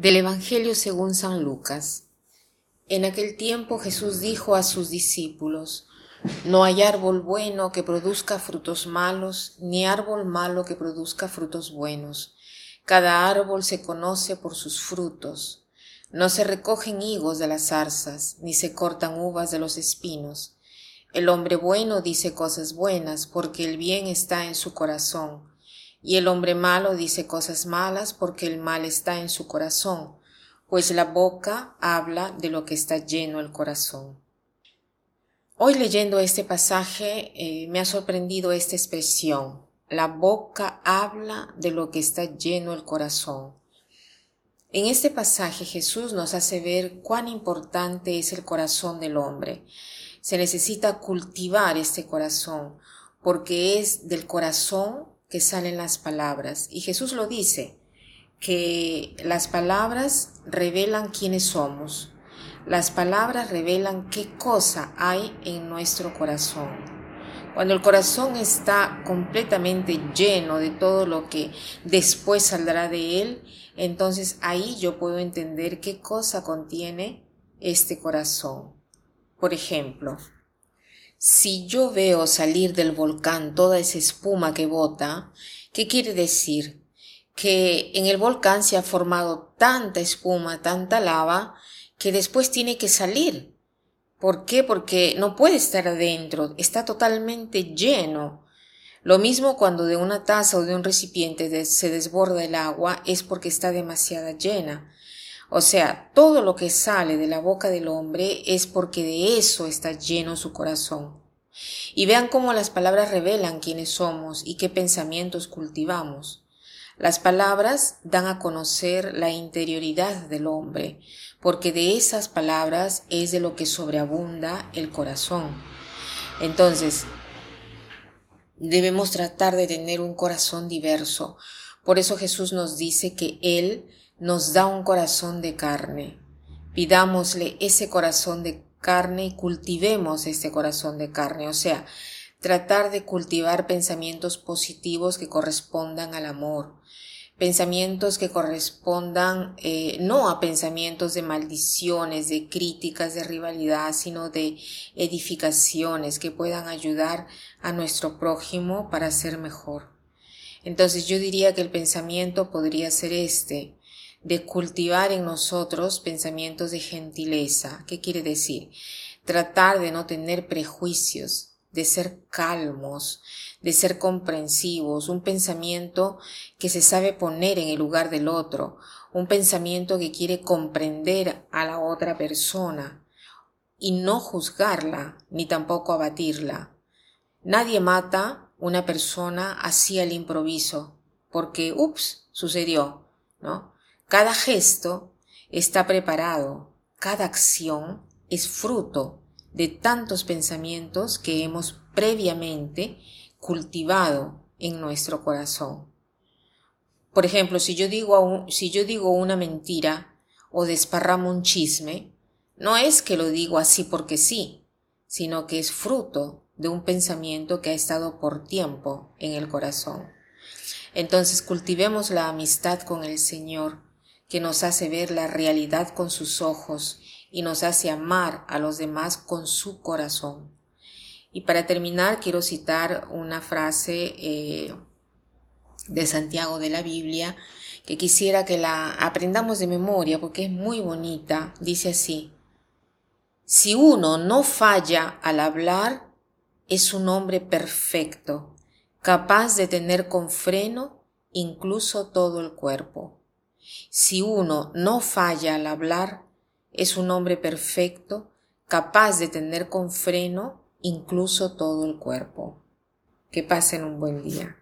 Del Evangelio según San Lucas. En aquel tiempo Jesús dijo a sus discípulos, No hay árbol bueno que produzca frutos malos, ni árbol malo que produzca frutos buenos. Cada árbol se conoce por sus frutos. No se recogen higos de las zarzas, ni se cortan uvas de los espinos. El hombre bueno dice cosas buenas, porque el bien está en su corazón y el hombre malo dice cosas malas porque el mal está en su corazón, pues la boca habla de lo que está lleno el corazón. Hoy leyendo este pasaje eh, me ha sorprendido esta expresión. La boca habla de lo que está lleno el corazón. En este pasaje Jesús nos hace ver cuán importante es el corazón del hombre. Se necesita cultivar este corazón porque es del corazón que salen las palabras. Y Jesús lo dice, que las palabras revelan quiénes somos. Las palabras revelan qué cosa hay en nuestro corazón. Cuando el corazón está completamente lleno de todo lo que después saldrá de él, entonces ahí yo puedo entender qué cosa contiene este corazón. Por ejemplo, si yo veo salir del volcán toda esa espuma que bota, ¿qué quiere decir? Que en el volcán se ha formado tanta espuma, tanta lava, que después tiene que salir. ¿Por qué? Porque no puede estar adentro, está totalmente lleno. Lo mismo cuando de una taza o de un recipiente se desborda el agua es porque está demasiado llena. O sea, todo lo que sale de la boca del hombre es porque de eso está lleno su corazón. Y vean cómo las palabras revelan quiénes somos y qué pensamientos cultivamos. Las palabras dan a conocer la interioridad del hombre, porque de esas palabras es de lo que sobreabunda el corazón. Entonces, debemos tratar de tener un corazón diverso. Por eso Jesús nos dice que Él nos da un corazón de carne. Pidámosle ese corazón de carne y cultivemos ese corazón de carne, o sea, tratar de cultivar pensamientos positivos que correspondan al amor, pensamientos que correspondan eh, no a pensamientos de maldiciones, de críticas, de rivalidad, sino de edificaciones que puedan ayudar a nuestro prójimo para ser mejor. Entonces yo diría que el pensamiento podría ser este, de cultivar en nosotros pensamientos de gentileza. ¿Qué quiere decir? Tratar de no tener prejuicios, de ser calmos, de ser comprensivos, un pensamiento que se sabe poner en el lugar del otro, un pensamiento que quiere comprender a la otra persona y no juzgarla ni tampoco abatirla. Nadie mata una persona así al improviso, porque, ups, sucedió, ¿no? Cada gesto está preparado, cada acción es fruto de tantos pensamientos que hemos previamente cultivado en nuestro corazón. Por ejemplo, si yo digo, si yo digo una mentira o desparramo un chisme, no es que lo digo así porque sí, sino que es fruto de un pensamiento que ha estado por tiempo en el corazón. Entonces cultivemos la amistad con el Señor que nos hace ver la realidad con sus ojos y nos hace amar a los demás con su corazón. Y para terminar, quiero citar una frase eh, de Santiago de la Biblia que quisiera que la aprendamos de memoria porque es muy bonita. Dice así, si uno no falla al hablar, es un hombre perfecto, capaz de tener con freno incluso todo el cuerpo. Si uno no falla al hablar, es un hombre perfecto, capaz de tener con freno incluso todo el cuerpo. Que pasen un buen día.